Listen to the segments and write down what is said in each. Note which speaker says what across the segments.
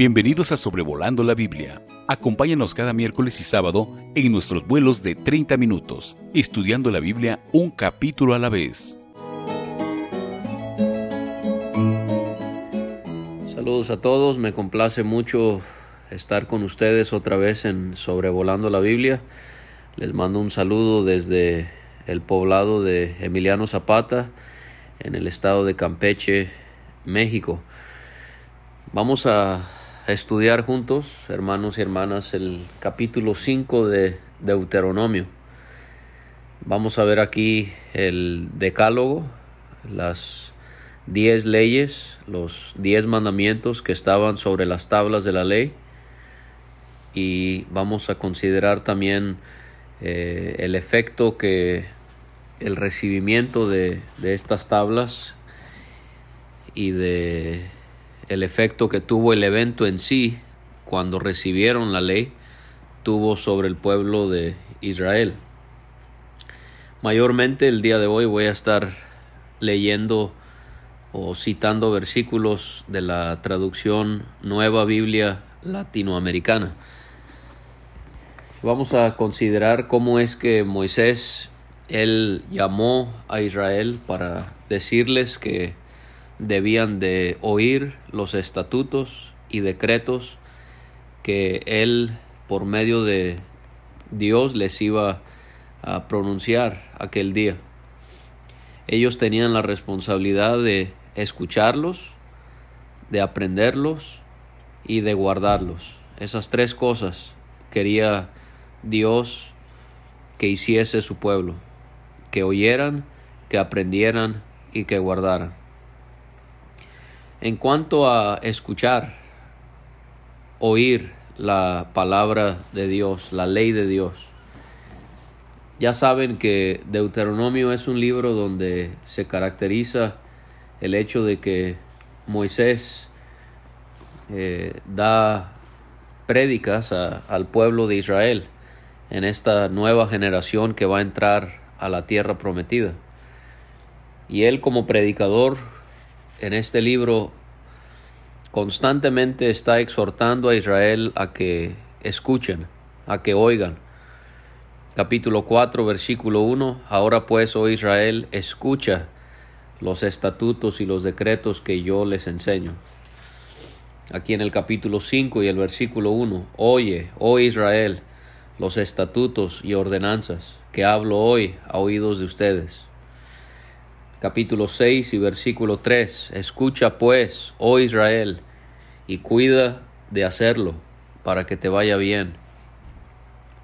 Speaker 1: Bienvenidos a Sobrevolando la Biblia. Acompáñanos cada miércoles y sábado en nuestros vuelos de 30 minutos, estudiando la Biblia un capítulo a la vez.
Speaker 2: Saludos a todos, me complace mucho estar con ustedes otra vez en Sobrevolando la Biblia. Les mando un saludo desde el poblado de Emiliano Zapata, en el estado de Campeche, México. Vamos a estudiar juntos, hermanos y hermanas, el capítulo 5 de Deuteronomio. Vamos a ver aquí el decálogo, las diez leyes, los diez mandamientos que estaban sobre las tablas de la ley y vamos a considerar también eh, el efecto que el recibimiento de, de estas tablas y de el efecto que tuvo el evento en sí cuando recibieron la ley tuvo sobre el pueblo de Israel. Mayormente el día de hoy voy a estar leyendo o citando versículos de la traducción Nueva Biblia Latinoamericana. Vamos a considerar cómo es que Moisés él llamó a Israel para decirles que debían de oír los estatutos y decretos que él por medio de Dios les iba a pronunciar aquel día. Ellos tenían la responsabilidad de escucharlos, de aprenderlos y de guardarlos. Esas tres cosas quería Dios que hiciese su pueblo, que oyeran, que aprendieran y que guardaran. En cuanto a escuchar, oír la palabra de Dios, la ley de Dios, ya saben que Deuteronomio es un libro donde se caracteriza el hecho de que Moisés eh, da prédicas al pueblo de Israel en esta nueva generación que va a entrar a la tierra prometida. Y él como predicador en este libro constantemente está exhortando a Israel a que escuchen, a que oigan. Capítulo 4, versículo 1. Ahora pues, oh Israel, escucha los estatutos y los decretos que yo les enseño. Aquí en el capítulo 5 y el versículo 1. Oye, oh Israel, los estatutos y ordenanzas que hablo hoy a oídos de ustedes capítulo 6 y versículo 3. Escucha pues, oh Israel, y cuida de hacerlo para que te vaya bien.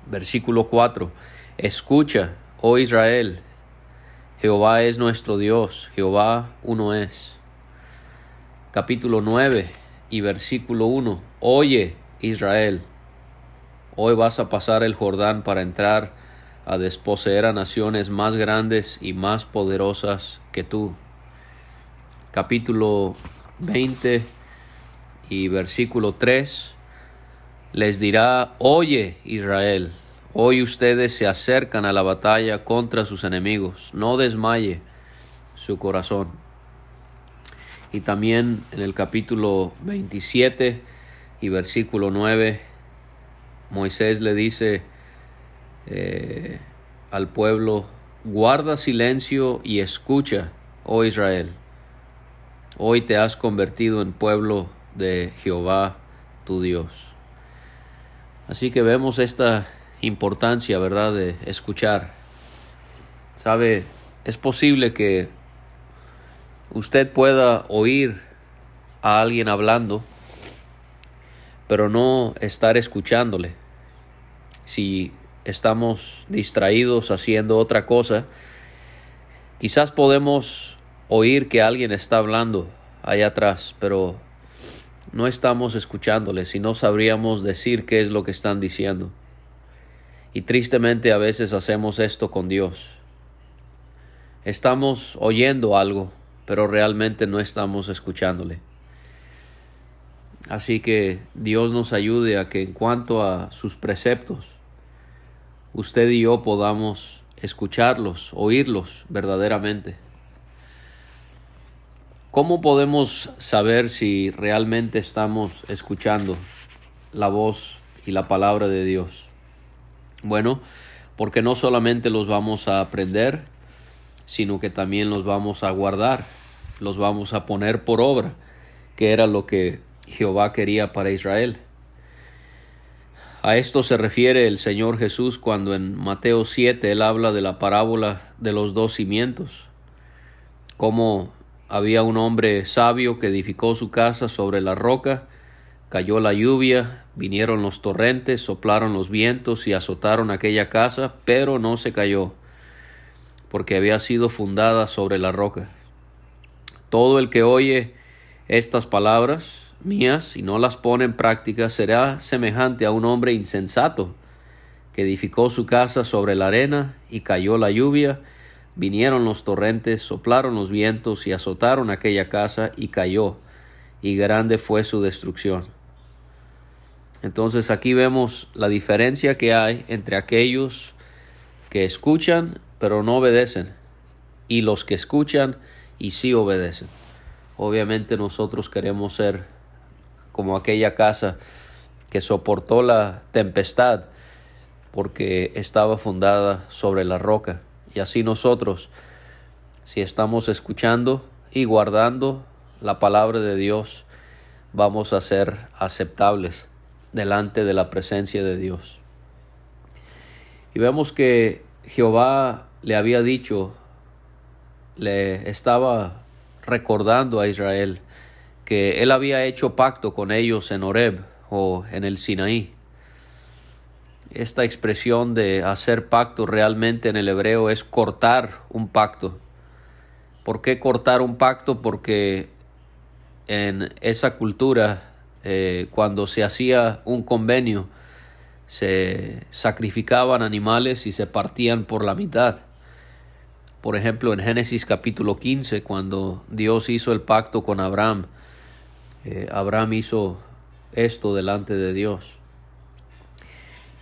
Speaker 2: Versículo 4. Escucha, oh Israel, Jehová es nuestro Dios, Jehová uno es. Capítulo 9 y versículo 1. Oye, Israel, hoy vas a pasar el Jordán para entrar a desposeer a naciones más grandes y más poderosas que tú. Capítulo 20 y versículo 3 les dirá, oye Israel, hoy ustedes se acercan a la batalla contra sus enemigos, no desmaye su corazón. Y también en el capítulo 27 y versículo 9, Moisés le dice, eh, al pueblo, guarda silencio y escucha, oh Israel. Hoy te has convertido en pueblo de Jehová tu Dios. Así que vemos esta importancia, ¿verdad?, de escuchar. Sabe, es posible que usted pueda oír a alguien hablando, pero no estar escuchándole. Si estamos distraídos haciendo otra cosa, quizás podemos oír que alguien está hablando allá atrás, pero no estamos escuchándoles y no sabríamos decir qué es lo que están diciendo. Y tristemente a veces hacemos esto con Dios. Estamos oyendo algo, pero realmente no estamos escuchándole. Así que Dios nos ayude a que en cuanto a sus preceptos, usted y yo podamos escucharlos, oírlos verdaderamente. ¿Cómo podemos saber si realmente estamos escuchando la voz y la palabra de Dios? Bueno, porque no solamente los vamos a aprender, sino que también los vamos a guardar, los vamos a poner por obra, que era lo que Jehová quería para Israel. A esto se refiere el Señor Jesús cuando en Mateo 7 él habla de la parábola de los dos cimientos, como había un hombre sabio que edificó su casa sobre la roca, cayó la lluvia, vinieron los torrentes, soplaron los vientos y azotaron aquella casa, pero no se cayó, porque había sido fundada sobre la roca. Todo el que oye estas palabras mías y no las pone en práctica será semejante a un hombre insensato que edificó su casa sobre la arena y cayó la lluvia, vinieron los torrentes, soplaron los vientos y azotaron aquella casa y cayó, y grande fue su destrucción. Entonces aquí vemos la diferencia que hay entre aquellos que escuchan pero no obedecen y los que escuchan y sí obedecen. Obviamente nosotros queremos ser como aquella casa que soportó la tempestad porque estaba fundada sobre la roca. Y así nosotros, si estamos escuchando y guardando la palabra de Dios, vamos a ser aceptables delante de la presencia de Dios. Y vemos que Jehová le había dicho, le estaba recordando a Israel que él había hecho pacto con ellos en Horeb o en el Sinaí. Esta expresión de hacer pacto realmente en el hebreo es cortar un pacto. ¿Por qué cortar un pacto? Porque en esa cultura, eh, cuando se hacía un convenio, se sacrificaban animales y se partían por la mitad. Por ejemplo, en Génesis capítulo 15, cuando Dios hizo el pacto con Abraham, eh, Abraham hizo esto delante de Dios.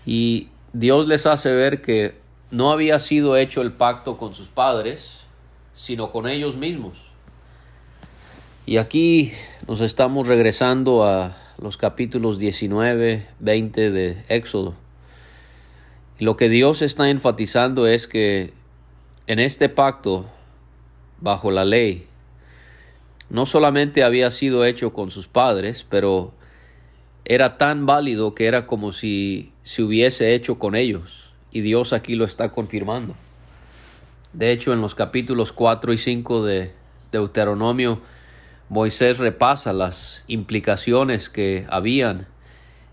Speaker 2: Y Dios les hace ver que no había sido hecho el pacto con sus padres, sino con ellos mismos. Y aquí nos estamos regresando a los capítulos 19, 20 de Éxodo. Lo que Dios está enfatizando es que en este pacto, bajo la ley, no solamente había sido hecho con sus padres, pero era tan válido que era como si se hubiese hecho con ellos. Y Dios aquí lo está confirmando. De hecho, en los capítulos 4 y 5 de Deuteronomio, Moisés repasa las implicaciones que habían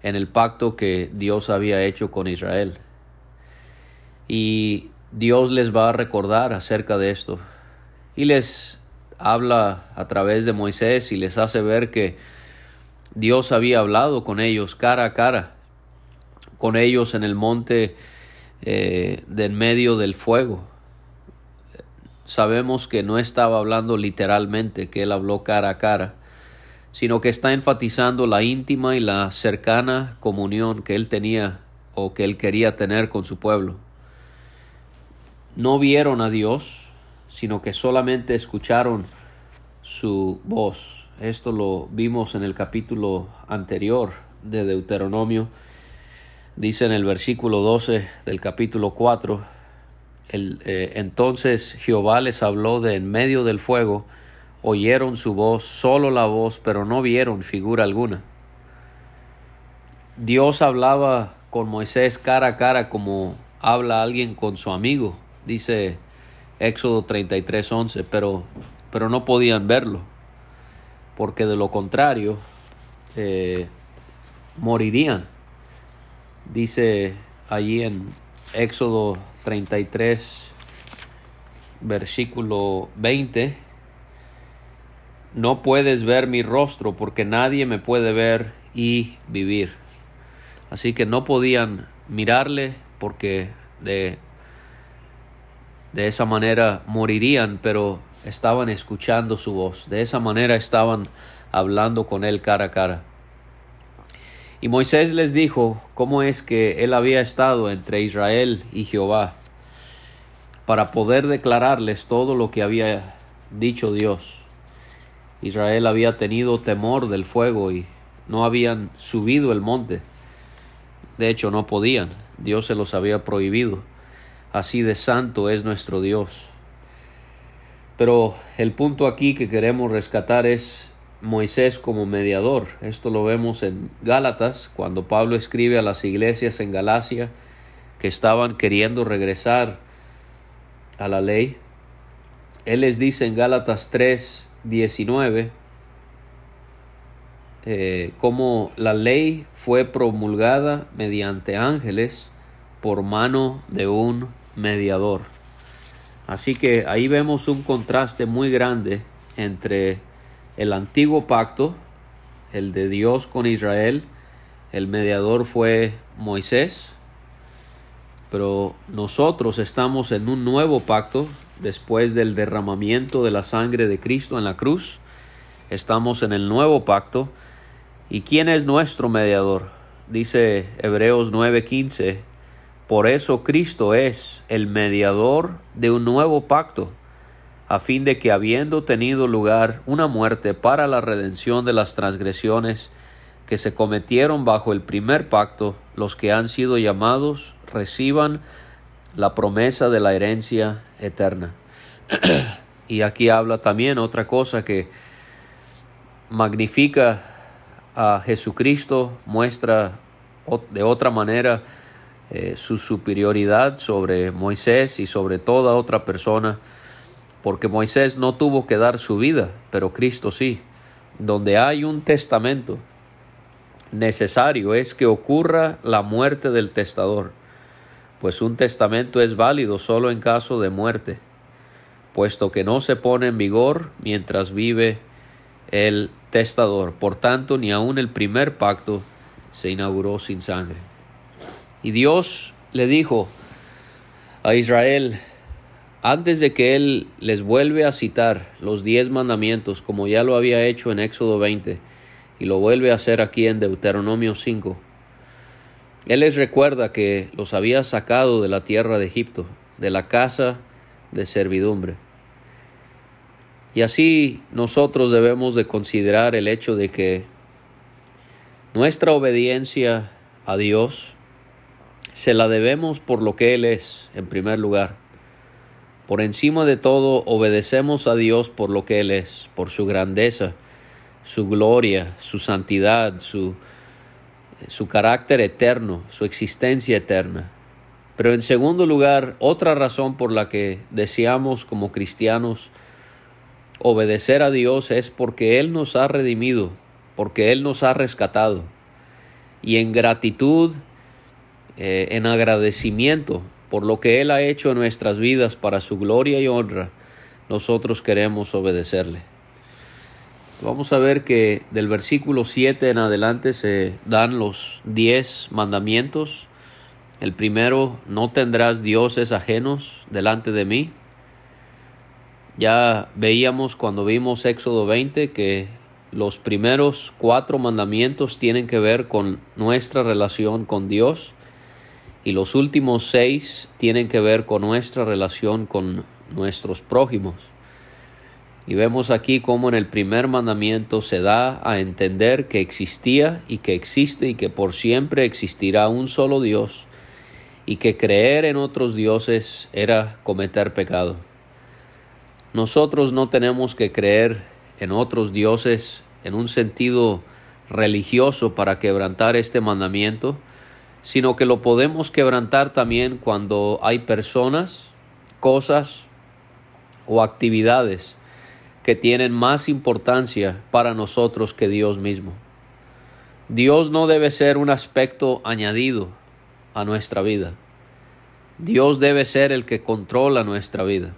Speaker 2: en el pacto que Dios había hecho con Israel. Y Dios les va a recordar acerca de esto. Y les habla a través de Moisés y les hace ver que Dios había hablado con ellos cara a cara, con ellos en el monte eh, del medio del fuego. Sabemos que no estaba hablando literalmente, que él habló cara a cara, sino que está enfatizando la íntima y la cercana comunión que él tenía o que él quería tener con su pueblo. No vieron a Dios, sino que solamente escucharon su voz. Esto lo vimos en el capítulo anterior de Deuteronomio. Dice en el versículo 12 del capítulo 4, el, eh, entonces Jehová les habló de en medio del fuego, oyeron su voz, solo la voz, pero no vieron figura alguna. Dios hablaba con Moisés cara a cara como habla alguien con su amigo, dice Éxodo 33, 11, pero, pero no podían verlo, porque de lo contrario eh, morirían. Dice allí en Éxodo 33, versículo 20, no puedes ver mi rostro porque nadie me puede ver y vivir. Así que no podían mirarle porque de de esa manera morirían, pero estaban escuchando su voz. De esa manera estaban hablando con él cara a cara. Y Moisés les dijo cómo es que él había estado entre Israel y Jehová para poder declararles todo lo que había dicho Dios. Israel había tenido temor del fuego y no habían subido el monte. De hecho, no podían. Dios se los había prohibido. Así de santo es nuestro Dios. Pero el punto aquí que queremos rescatar es Moisés como mediador. Esto lo vemos en Gálatas, cuando Pablo escribe a las iglesias en Galacia que estaban queriendo regresar a la ley. Él les dice en Gálatas 3, 19, eh, cómo la ley fue promulgada mediante ángeles por mano de un mediador. Así que ahí vemos un contraste muy grande entre el antiguo pacto, el de Dios con Israel, el mediador fue Moisés, pero nosotros estamos en un nuevo pacto después del derramamiento de la sangre de Cristo en la cruz. Estamos en el nuevo pacto. ¿Y quién es nuestro mediador? Dice Hebreos 9:15, por eso Cristo es el mediador de un nuevo pacto, a fin de que habiendo tenido lugar una muerte para la redención de las transgresiones que se cometieron bajo el primer pacto, los que han sido llamados reciban la promesa de la herencia eterna. y aquí habla también otra cosa que magnifica a Jesucristo, muestra de otra manera eh, su superioridad sobre Moisés y sobre toda otra persona, porque Moisés no tuvo que dar su vida, pero Cristo sí. Donde hay un testamento, necesario es que ocurra la muerte del testador pues un testamento es válido solo en caso de muerte, puesto que no se pone en vigor mientras vive el testador. Por tanto, ni aun el primer pacto se inauguró sin sangre. Y Dios le dijo a Israel, antes de que Él les vuelve a citar los diez mandamientos, como ya lo había hecho en Éxodo 20, y lo vuelve a hacer aquí en Deuteronomio 5, él les recuerda que los había sacado de la tierra de Egipto, de la casa de servidumbre. Y así nosotros debemos de considerar el hecho de que nuestra obediencia a Dios se la debemos por lo que Él es, en primer lugar. Por encima de todo, obedecemos a Dios por lo que Él es, por su grandeza, su gloria, su santidad, su su carácter eterno, su existencia eterna. Pero en segundo lugar, otra razón por la que deseamos como cristianos obedecer a Dios es porque Él nos ha redimido, porque Él nos ha rescatado. Y en gratitud, eh, en agradecimiento por lo que Él ha hecho en nuestras vidas para su gloria y honra, nosotros queremos obedecerle. Vamos a ver que del versículo 7 en adelante se dan los diez mandamientos. El primero, no tendrás dioses ajenos delante de mí. Ya veíamos cuando vimos Éxodo 20 que los primeros cuatro mandamientos tienen que ver con nuestra relación con Dios y los últimos seis tienen que ver con nuestra relación con nuestros prójimos. Y vemos aquí cómo en el primer mandamiento se da a entender que existía y que existe y que por siempre existirá un solo Dios y que creer en otros dioses era cometer pecado. Nosotros no tenemos que creer en otros dioses en un sentido religioso para quebrantar este mandamiento, sino que lo podemos quebrantar también cuando hay personas, cosas o actividades que tienen más importancia para nosotros que Dios mismo. Dios no debe ser un aspecto añadido a nuestra vida. Dios debe ser el que controla nuestra vida.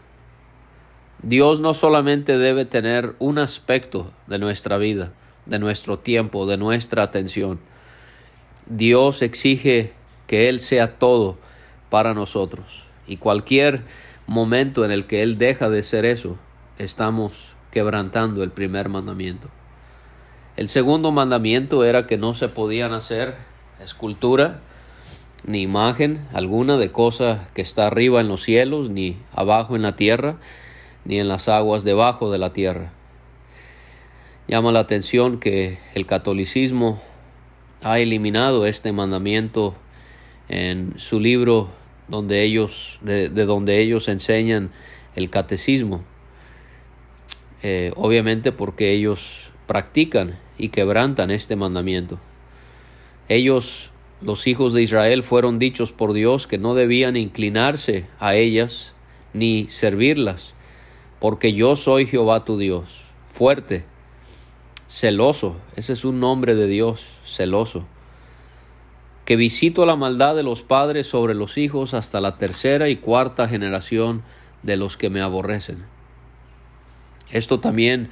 Speaker 2: Dios no solamente debe tener un aspecto de nuestra vida, de nuestro tiempo, de nuestra atención. Dios exige que Él sea todo para nosotros. Y cualquier momento en el que Él deja de ser eso, estamos quebrantando el primer mandamiento. El segundo mandamiento era que no se podían hacer escultura ni imagen alguna de cosa que está arriba en los cielos, ni abajo en la tierra, ni en las aguas debajo de la tierra. Llama la atención que el catolicismo ha eliminado este mandamiento en su libro donde ellos, de, donde ellos enseñan el catecismo. Eh, obviamente porque ellos practican y quebrantan este mandamiento. Ellos, los hijos de Israel, fueron dichos por Dios que no debían inclinarse a ellas ni servirlas, porque yo soy Jehová tu Dios, fuerte, celoso, ese es un nombre de Dios, celoso, que visito la maldad de los padres sobre los hijos hasta la tercera y cuarta generación de los que me aborrecen. Esto también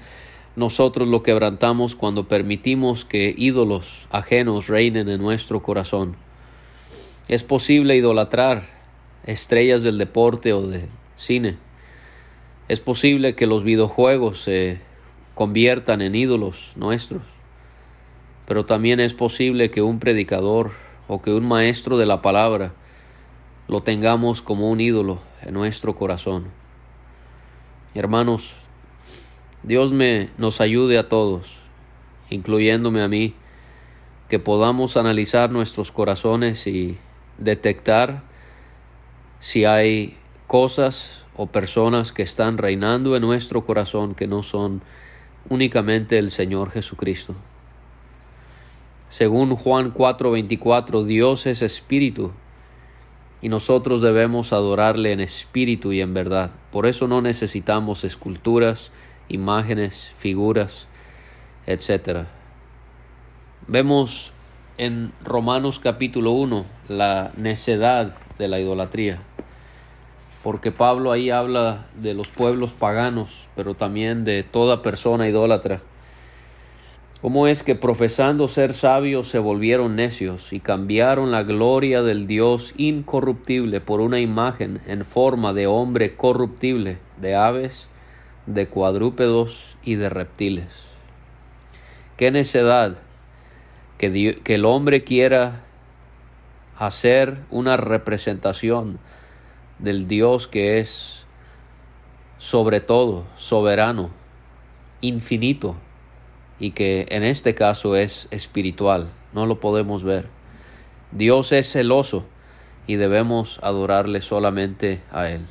Speaker 2: nosotros lo quebrantamos cuando permitimos que ídolos ajenos reinen en nuestro corazón. Es posible idolatrar estrellas del deporte o del cine. Es posible que los videojuegos se conviertan en ídolos nuestros. Pero también es posible que un predicador o que un maestro de la palabra lo tengamos como un ídolo en nuestro corazón. Hermanos, Dios me nos ayude a todos, incluyéndome a mí, que podamos analizar nuestros corazones y detectar si hay cosas o personas que están reinando en nuestro corazón que no son únicamente el Señor Jesucristo. Según Juan 4:24, Dios es espíritu y nosotros debemos adorarle en espíritu y en verdad. Por eso no necesitamos esculturas, imágenes, figuras, etc. Vemos en Romanos capítulo 1 la necedad de la idolatría, porque Pablo ahí habla de los pueblos paganos, pero también de toda persona idólatra. ¿Cómo es que profesando ser sabios se volvieron necios y cambiaron la gloria del Dios incorruptible por una imagen en forma de hombre corruptible, de aves, de cuadrúpedos y de reptiles. Qué necedad que, que el hombre quiera hacer una representación del Dios que es sobre todo, soberano, infinito, y que en este caso es espiritual, no lo podemos ver. Dios es celoso y debemos adorarle solamente a Él.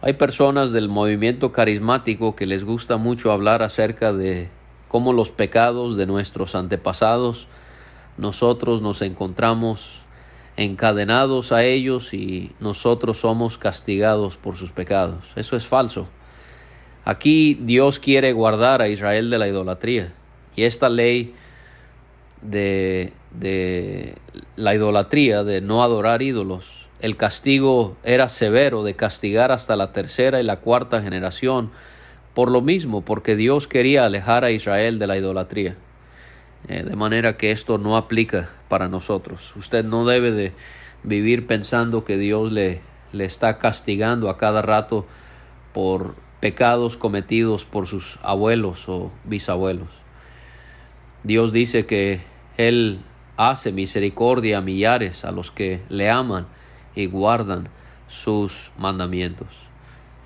Speaker 2: Hay personas del movimiento carismático que les gusta mucho hablar acerca de cómo los pecados de nuestros antepasados nosotros nos encontramos encadenados a ellos y nosotros somos castigados por sus pecados. Eso es falso. Aquí Dios quiere guardar a Israel de la idolatría y esta ley de, de la idolatría, de no adorar ídolos, el castigo era severo de castigar hasta la tercera y la cuarta generación, por lo mismo, porque Dios quería alejar a Israel de la idolatría. Eh, de manera que esto no aplica para nosotros. Usted no debe de vivir pensando que Dios le, le está castigando a cada rato por pecados cometidos por sus abuelos o bisabuelos. Dios dice que Él hace misericordia a millares a los que le aman y guardan sus mandamientos.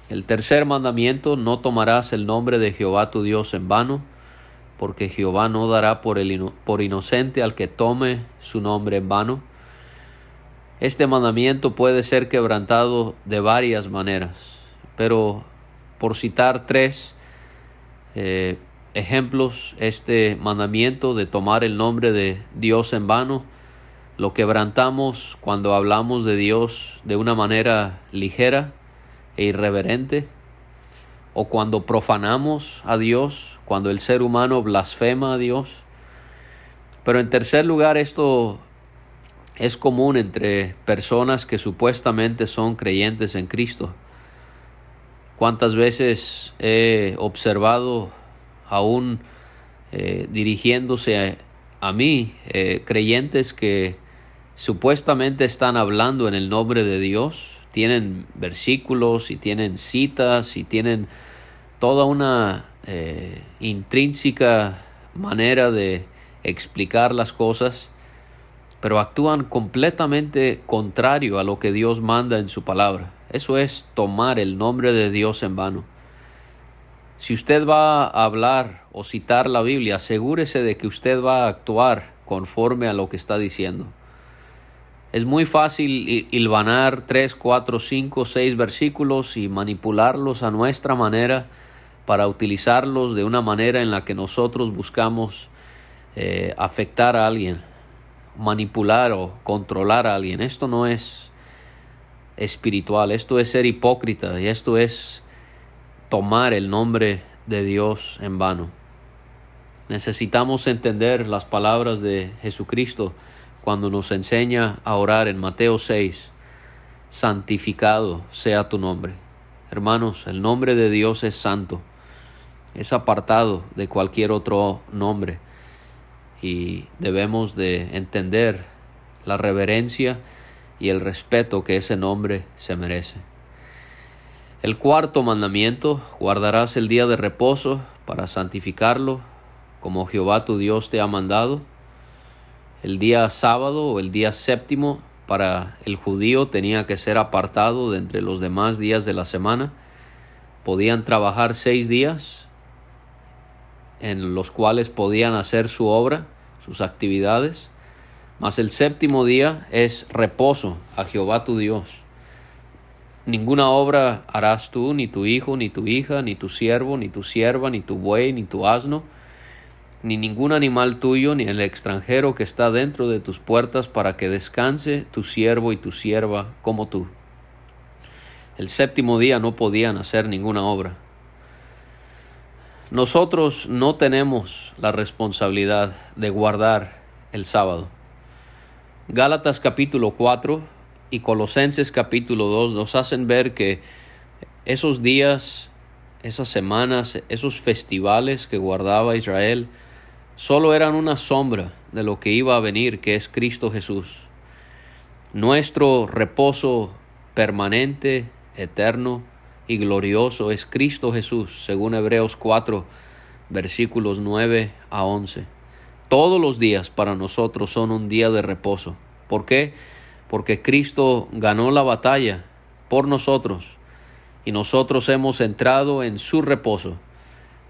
Speaker 2: El tercer mandamiento, no tomarás el nombre de Jehová tu Dios en vano, porque Jehová no dará por, el por inocente al que tome su nombre en vano. Este mandamiento puede ser quebrantado de varias maneras, pero por citar tres eh, ejemplos, este mandamiento de tomar el nombre de Dios en vano, lo quebrantamos cuando hablamos de Dios de una manera ligera e irreverente, o cuando profanamos a Dios, cuando el ser humano blasfema a Dios. Pero en tercer lugar, esto es común entre personas que supuestamente son creyentes en Cristo. ¿Cuántas veces he observado aún eh, dirigiéndose a, mí eh, creyentes que supuestamente están hablando en el nombre de Dios, tienen versículos y tienen citas y tienen toda una eh, intrínseca manera de explicar las cosas, pero actúan completamente contrario a lo que Dios manda en su palabra. Eso es tomar el nombre de Dios en vano. Si usted va a hablar o citar la Biblia, asegúrese de que usted va a actuar conforme a lo que está diciendo. Es muy fácil hilvanar tres, cuatro, cinco, seis versículos y manipularlos a nuestra manera para utilizarlos de una manera en la que nosotros buscamos eh, afectar a alguien, manipular o controlar a alguien. Esto no es espiritual, esto es ser hipócrita y esto es tomar el nombre de Dios en vano. Necesitamos entender las palabras de Jesucristo cuando nos enseña a orar en Mateo 6, santificado sea tu nombre. Hermanos, el nombre de Dios es santo, es apartado de cualquier otro nombre y debemos de entender la reverencia y el respeto que ese nombre se merece. El cuarto mandamiento, guardarás el día de reposo para santificarlo, como Jehová tu Dios te ha mandado. El día sábado o el día séptimo para el judío tenía que ser apartado de entre los demás días de la semana. Podían trabajar seis días en los cuales podían hacer su obra, sus actividades, mas el séptimo día es reposo a Jehová tu Dios. Ninguna obra harás tú, ni tu hijo, ni tu hija, ni tu siervo, ni tu sierva, ni tu buey, ni tu asno, ni ningún animal tuyo, ni el extranjero que está dentro de tus puertas, para que descanse tu siervo y tu sierva como tú. El séptimo día no podían hacer ninguna obra. Nosotros no tenemos la responsabilidad de guardar el sábado. Gálatas capítulo 4 y Colosenses capítulo 2 nos hacen ver que esos días, esas semanas, esos festivales que guardaba Israel, solo eran una sombra de lo que iba a venir, que es Cristo Jesús. Nuestro reposo permanente, eterno y glorioso es Cristo Jesús, según Hebreos 4, versículos 9 a 11. Todos los días para nosotros son un día de reposo. ¿Por qué? porque Cristo ganó la batalla por nosotros y nosotros hemos entrado en su reposo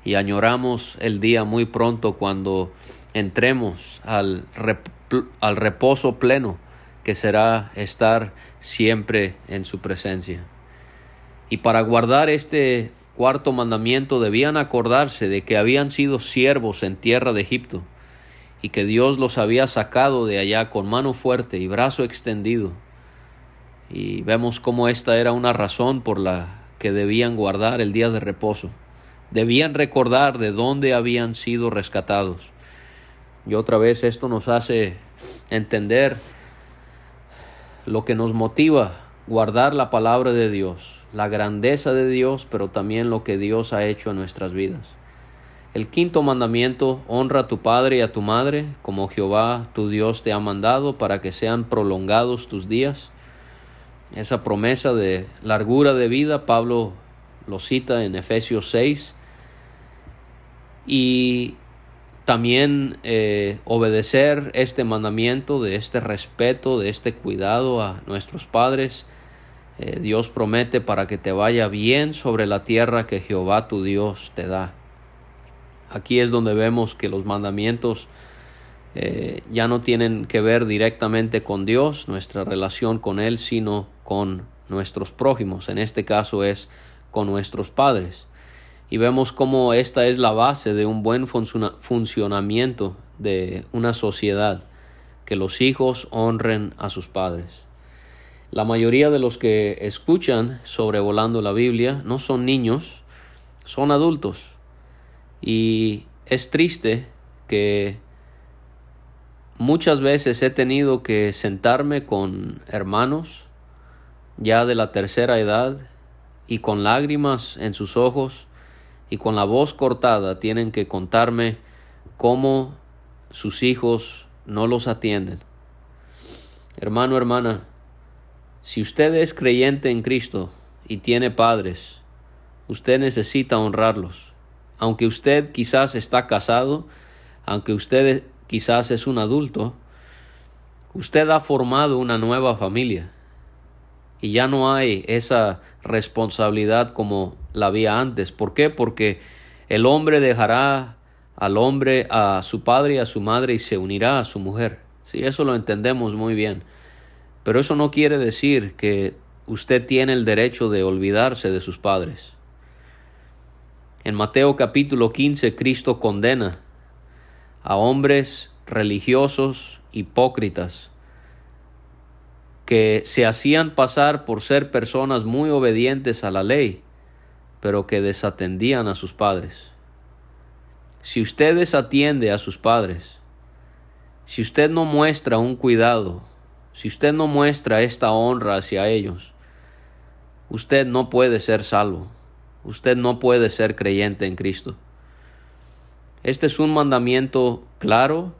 Speaker 2: y añoramos el día muy pronto cuando entremos al, al reposo pleno que será estar siempre en su presencia. Y para guardar este cuarto mandamiento debían acordarse de que habían sido siervos en tierra de Egipto, y que Dios los había sacado de allá con mano fuerte y brazo extendido. Y vemos cómo esta era una razón por la que debían guardar el día de reposo. Debían recordar de dónde habían sido rescatados. Y otra vez esto nos hace entender lo que nos motiva guardar la palabra de Dios, la grandeza de Dios, pero también lo que Dios ha hecho en nuestras vidas. El quinto mandamiento, honra a tu padre y a tu madre, como Jehová tu Dios te ha mandado, para que sean prolongados tus días. Esa promesa de largura de vida, Pablo lo cita en Efesios 6. Y también eh, obedecer este mandamiento de este respeto, de este cuidado a nuestros padres. Eh, Dios promete para que te vaya bien sobre la tierra que Jehová tu Dios te da. Aquí es donde vemos que los mandamientos eh, ya no tienen que ver directamente con Dios, nuestra relación con Él, sino con nuestros prójimos. En este caso es con nuestros padres. Y vemos cómo esta es la base de un buen funcionamiento de una sociedad, que los hijos honren a sus padres. La mayoría de los que escuchan sobrevolando la Biblia no son niños, son adultos y es triste que muchas veces he tenido que sentarme con hermanos ya de la tercera edad y con lágrimas en sus ojos y con la voz cortada tienen que contarme cómo sus hijos no los atienden. Hermano, hermana, si usted es creyente en Cristo y tiene padres, usted necesita honrarlos aunque usted quizás está casado, aunque usted quizás es un adulto, usted ha formado una nueva familia. y ya no hay esa responsabilidad como la había antes. ¿Por qué? Porque el hombre dejará al hombre a su padre y a su madre y se unirá a su mujer. Sí, eso lo entendemos muy bien. Pero eso no quiere decir que usted tiene el derecho de olvidarse de sus padres. En Mateo capítulo 15 Cristo condena a hombres religiosos hipócritas que se hacían pasar por ser personas muy obedientes a la ley, pero que desatendían a sus padres. Si usted desatiende a sus padres, si usted no muestra un cuidado, si usted no muestra esta honra hacia ellos, usted no puede ser salvo, usted no puede ser creyente en Cristo. Este es un mandamiento claro,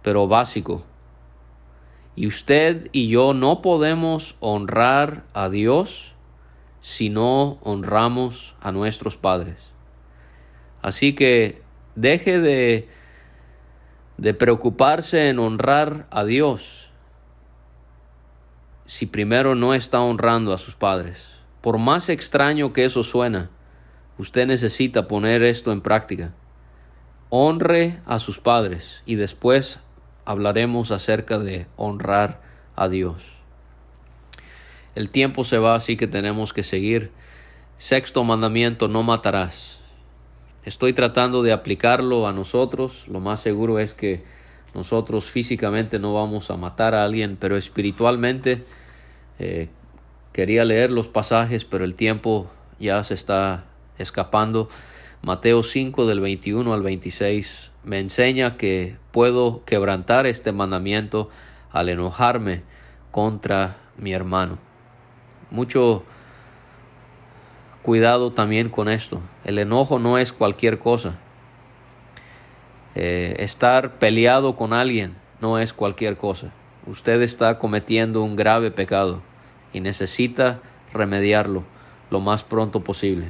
Speaker 2: pero básico y usted y yo no podemos honrar a Dios si no honramos a nuestros padres. Así que deje de, de preocuparse en honrar a Dios si primero no está honrando a sus padres. Por más extraño que eso suena, usted necesita poner esto en práctica. Honre a sus padres y después hablaremos acerca de honrar a Dios. El tiempo se va, así que tenemos que seguir. Sexto mandamiento, no matarás. Estoy tratando de aplicarlo a nosotros. Lo más seguro es que nosotros físicamente no vamos a matar a alguien, pero espiritualmente eh, quería leer los pasajes, pero el tiempo ya se está escapando. Mateo 5 del 21 al 26 me enseña que puedo quebrantar este mandamiento al enojarme contra mi hermano. Mucho cuidado también con esto. El enojo no es cualquier cosa. Eh, estar peleado con alguien no es cualquier cosa. Usted está cometiendo un grave pecado y necesita remediarlo lo más pronto posible.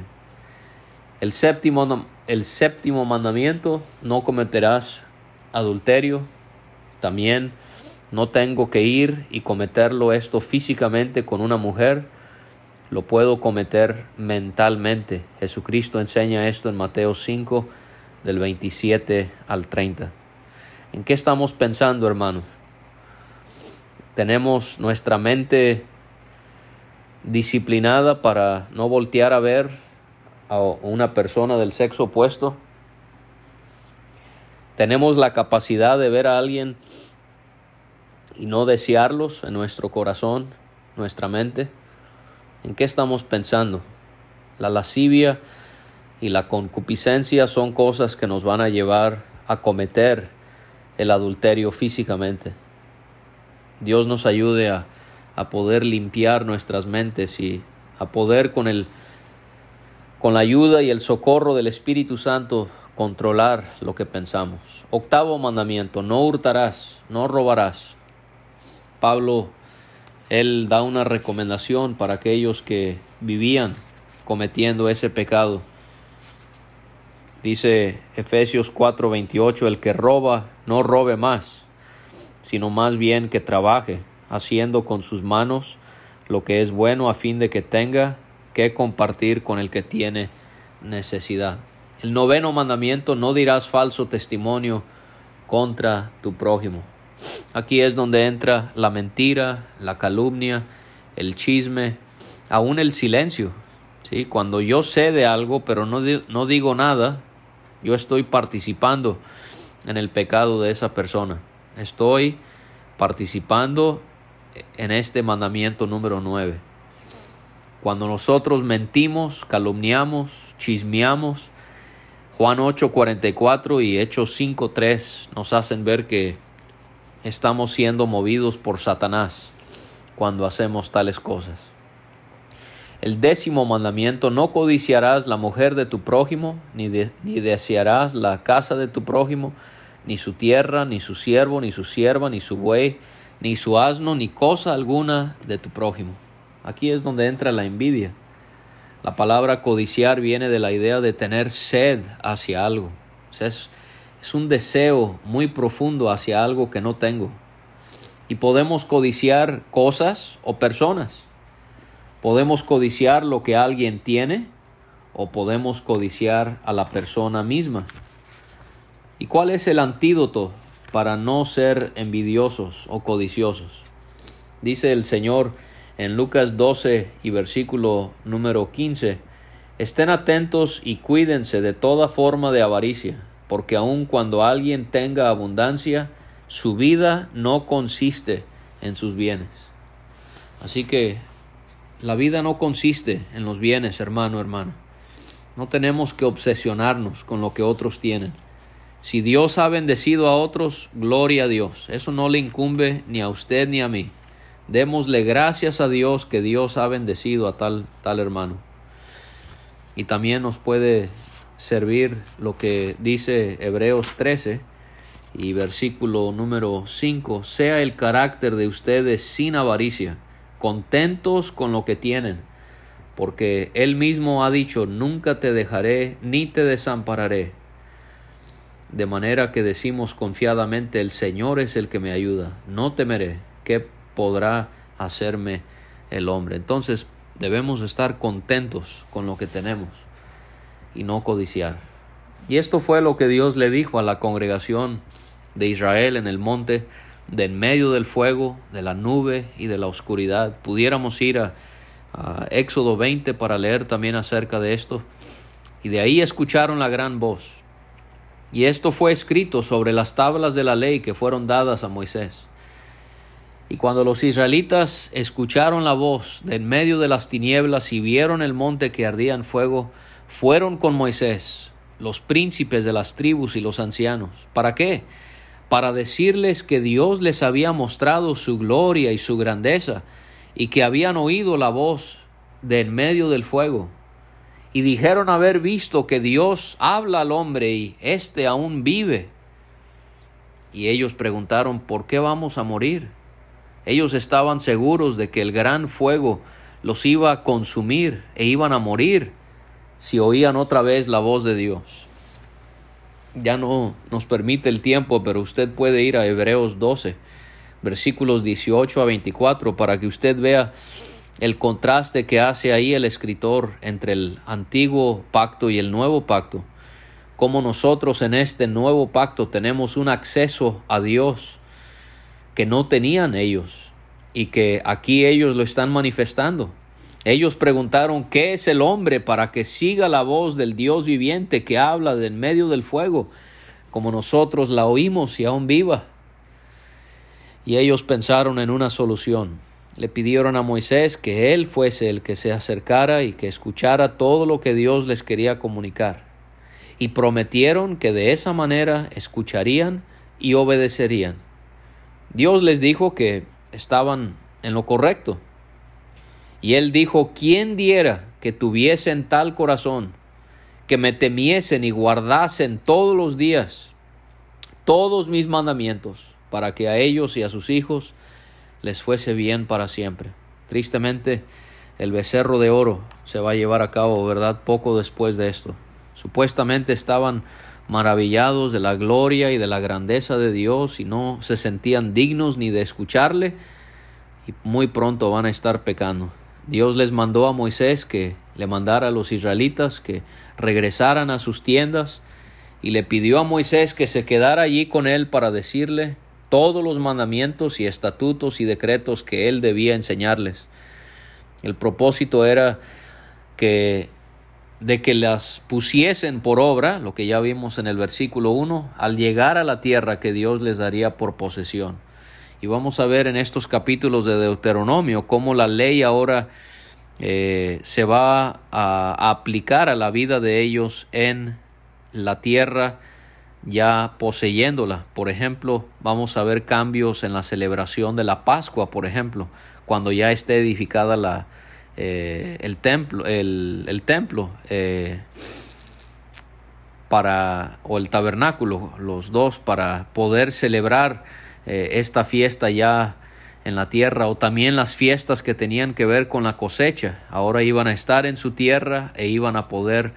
Speaker 2: El séptimo, el séptimo mandamiento, no cometerás adulterio. También no tengo que ir y cometerlo esto físicamente con una mujer, lo puedo cometer mentalmente. Jesucristo enseña esto en Mateo 5 del 27 al 30. ¿En qué estamos pensando, hermanos? Tenemos nuestra mente disciplinada para no voltear a ver a una persona del sexo opuesto. Tenemos la capacidad de ver a alguien y no desearlos en nuestro corazón, nuestra mente. ¿En qué estamos pensando? La lascivia y la concupiscencia son cosas que nos van a llevar a cometer el adulterio físicamente. Dios nos ayude a, a poder limpiar nuestras mentes y a poder con el con la ayuda y el socorro del Espíritu Santo, controlar lo que pensamos. Octavo mandamiento, no hurtarás, no robarás. Pablo, él da una recomendación para aquellos que vivían cometiendo ese pecado. Dice Efesios 4:28, el que roba, no robe más, sino más bien que trabaje, haciendo con sus manos lo que es bueno a fin de que tenga que compartir con el que tiene necesidad. El noveno mandamiento, no dirás falso testimonio contra tu prójimo. Aquí es donde entra la mentira, la calumnia, el chisme, aún el silencio. ¿sí? Cuando yo sé de algo pero no, no digo nada, yo estoy participando en el pecado de esa persona. Estoy participando en este mandamiento número nueve. Cuando nosotros mentimos, calumniamos, chismeamos, Juan 8:44 y Hechos 5:3 nos hacen ver que estamos siendo movidos por Satanás cuando hacemos tales cosas. El décimo mandamiento, no codiciarás la mujer de tu prójimo, ni, ni desearás la casa de tu prójimo, ni su tierra, ni su siervo, ni su sierva, ni su buey, ni su asno, ni cosa alguna de tu prójimo. Aquí es donde entra la envidia. La palabra codiciar viene de la idea de tener sed hacia algo. es, es un deseo muy profundo hacia algo que no tengo. Y podemos codiciar cosas o personas. Podemos codiciar lo que alguien tiene o podemos codiciar a la persona misma. ¿Y cuál es el antídoto para no ser envidiosos o codiciosos? Dice el Señor en Lucas 12 y versículo número 15, estén atentos y cuídense de toda forma de avaricia, porque aun cuando alguien tenga abundancia, su vida no consiste en sus bienes. Así que la vida no consiste en los bienes, hermano, hermano. No tenemos que obsesionarnos con lo que otros tienen. Si Dios ha bendecido a otros, gloria a Dios. Eso no le incumbe ni a usted ni a mí. Démosle gracias a Dios que Dios ha bendecido a tal, tal hermano. Y también nos puede servir lo que dice Hebreos 13 y versículo número 5. Sea el carácter de ustedes sin avaricia contentos con lo que tienen, porque Él mismo ha dicho, nunca te dejaré ni te desampararé. De manera que decimos confiadamente, el Señor es el que me ayuda, no temeré, ¿qué podrá hacerme el hombre? Entonces debemos estar contentos con lo que tenemos y no codiciar. Y esto fue lo que Dios le dijo a la congregación de Israel en el monte de en medio del fuego, de la nube y de la oscuridad. Pudiéramos ir a, Éxodo 20 para leer también acerca de esto. Y de ahí escucharon la gran voz. Y esto fue escrito sobre las tablas de la ley que fueron dadas a Moisés. Y cuando los israelitas escucharon la voz de en medio de las tinieblas y vieron el monte que ardía en fuego, fueron con Moisés, los príncipes de las tribus y los ancianos. ¿Para qué? Para decirles que Dios les había mostrado su gloria y su grandeza, y que habían oído la voz de en medio del fuego, y dijeron haber visto que Dios habla al hombre y éste aún vive. Y ellos preguntaron, ¿por qué vamos a morir? Ellos estaban seguros de que el gran fuego los iba a consumir e iban a morir si oían otra vez la voz de Dios ya no nos permite el tiempo, pero usted puede ir a Hebreos 12, versículos 18 a 24, para que usted vea el contraste que hace ahí el escritor entre el antiguo pacto y el nuevo pacto. Como nosotros en este nuevo pacto tenemos un acceso a Dios que no tenían ellos y que aquí ellos lo están manifestando. Ellos preguntaron, ¿qué es el hombre para que siga la voz del Dios viviente que habla de en medio del fuego, como nosotros la oímos y aún viva? Y ellos pensaron en una solución. Le pidieron a Moisés que él fuese el que se acercara y que escuchara todo lo que Dios les quería comunicar. Y prometieron que de esa manera escucharían y obedecerían. Dios les dijo que estaban en lo correcto, y él dijo, ¿quién diera que tuviesen tal corazón, que me temiesen y guardasen todos los días todos mis mandamientos, para que a ellos y a sus hijos les fuese bien para siempre? Tristemente, el becerro de oro se va a llevar a cabo, ¿verdad? Poco después de esto. Supuestamente estaban maravillados de la gloria y de la grandeza de Dios y no se sentían dignos ni de escucharle y muy pronto van a estar pecando. Dios les mandó a Moisés que le mandara a los israelitas que regresaran a sus tiendas y le pidió a Moisés que se quedara allí con él para decirle todos los mandamientos y estatutos y decretos que él debía enseñarles. El propósito era que de que las pusiesen por obra, lo que ya vimos en el versículo 1, al llegar a la tierra que Dios les daría por posesión. Y vamos a ver en estos capítulos de Deuteronomio cómo la ley ahora eh, se va a, aplicar a la vida de ellos en la tierra ya poseyéndola. Por ejemplo, vamos a ver cambios en la celebración de la Pascua, por ejemplo, cuando ya esté edificada la, eh, el templo, el, templo eh, para, o el tabernáculo, los dos, para poder celebrar eh, esta fiesta ya en la tierra o también las fiestas que tenían que ver con la cosecha. Ahora iban a estar en su tierra e iban a poder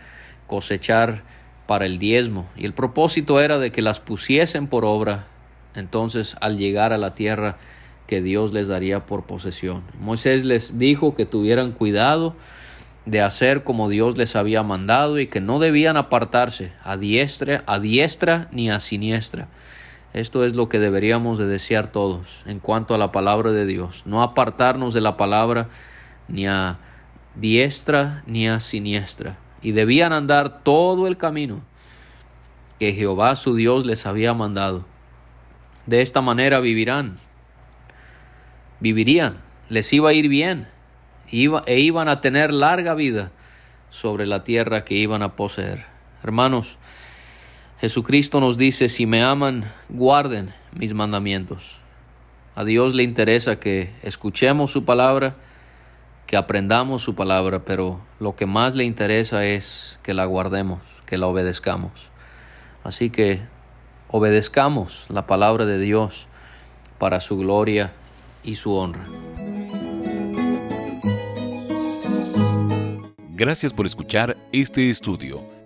Speaker 2: cosechar para el diezmo. Y el propósito era de que las pusiesen por obra entonces al llegar a la tierra que Dios les daría por posesión. Moisés les dijo que tuvieran cuidado de hacer como Dios les había mandado y que no debían apartarse a diestra, a diestra ni a siniestra. Esto es lo que deberíamos de desear todos en cuanto a la palabra de Dios, no apartarnos de la palabra ni a diestra ni a siniestra. Y debían andar todo el camino que Jehová su Dios les había mandado. De esta manera vivirán, vivirían, les iba a ir bien e iban a tener larga vida sobre la tierra que iban a poseer. Hermanos, Jesucristo nos dice, si me aman, guarden mis mandamientos. A Dios le interesa que escuchemos su palabra, que aprendamos su palabra, pero lo que más le interesa es que la guardemos, que la obedezcamos. Así que obedezcamos la palabra de Dios para su gloria y su honra.
Speaker 1: Gracias por escuchar este estudio.